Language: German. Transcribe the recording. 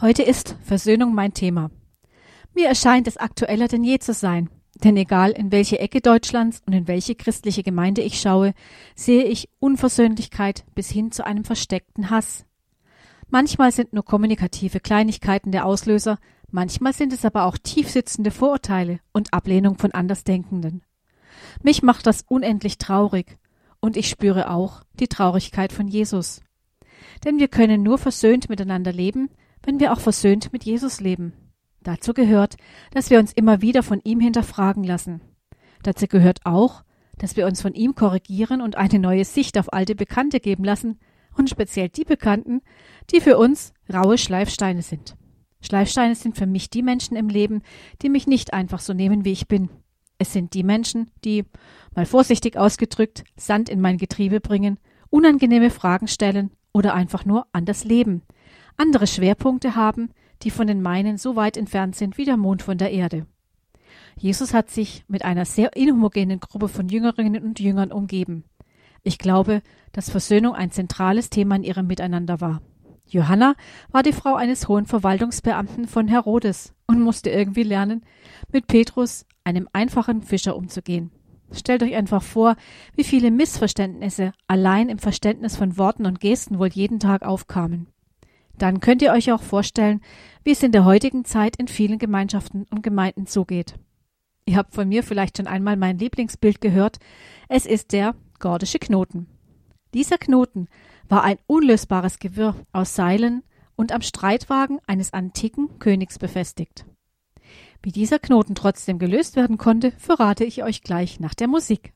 Heute ist Versöhnung mein Thema. Mir erscheint es aktueller denn je zu sein, denn egal in welche Ecke Deutschlands und in welche christliche Gemeinde ich schaue, sehe ich Unversöhnlichkeit bis hin zu einem versteckten Hass. Manchmal sind nur kommunikative Kleinigkeiten der Auslöser, manchmal sind es aber auch tiefsitzende Vorurteile und Ablehnung von Andersdenkenden. Mich macht das unendlich traurig, und ich spüre auch die Traurigkeit von Jesus. Denn wir können nur versöhnt miteinander leben, wenn wir auch versöhnt mit Jesus leben. Dazu gehört, dass wir uns immer wieder von ihm hinterfragen lassen. Dazu gehört auch, dass wir uns von ihm korrigieren und eine neue Sicht auf alte Bekannte geben lassen, und speziell die Bekannten, die für uns raue Schleifsteine sind. Schleifsteine sind für mich die Menschen im Leben, die mich nicht einfach so nehmen, wie ich bin. Es sind die Menschen, die, mal vorsichtig ausgedrückt, Sand in mein Getriebe bringen, unangenehme Fragen stellen oder einfach nur anders leben, andere Schwerpunkte haben, die von den meinen so weit entfernt sind wie der Mond von der Erde. Jesus hat sich mit einer sehr inhomogenen Gruppe von Jüngerinnen und Jüngern umgeben. Ich glaube, dass Versöhnung ein zentrales Thema in ihrem Miteinander war. Johanna war die Frau eines hohen Verwaltungsbeamten von Herodes und musste irgendwie lernen, mit Petrus, einem einfachen Fischer, umzugehen. Stellt euch einfach vor, wie viele Missverständnisse allein im Verständnis von Worten und Gesten wohl jeden Tag aufkamen. Dann könnt ihr euch auch vorstellen, wie es in der heutigen Zeit in vielen Gemeinschaften und Gemeinden zugeht. Ihr habt von mir vielleicht schon einmal mein Lieblingsbild gehört. Es ist der gordische Knoten. Dieser Knoten war ein unlösbares Gewirr aus Seilen und am Streitwagen eines antiken Königs befestigt. Wie dieser Knoten trotzdem gelöst werden konnte, verrate ich euch gleich nach der Musik.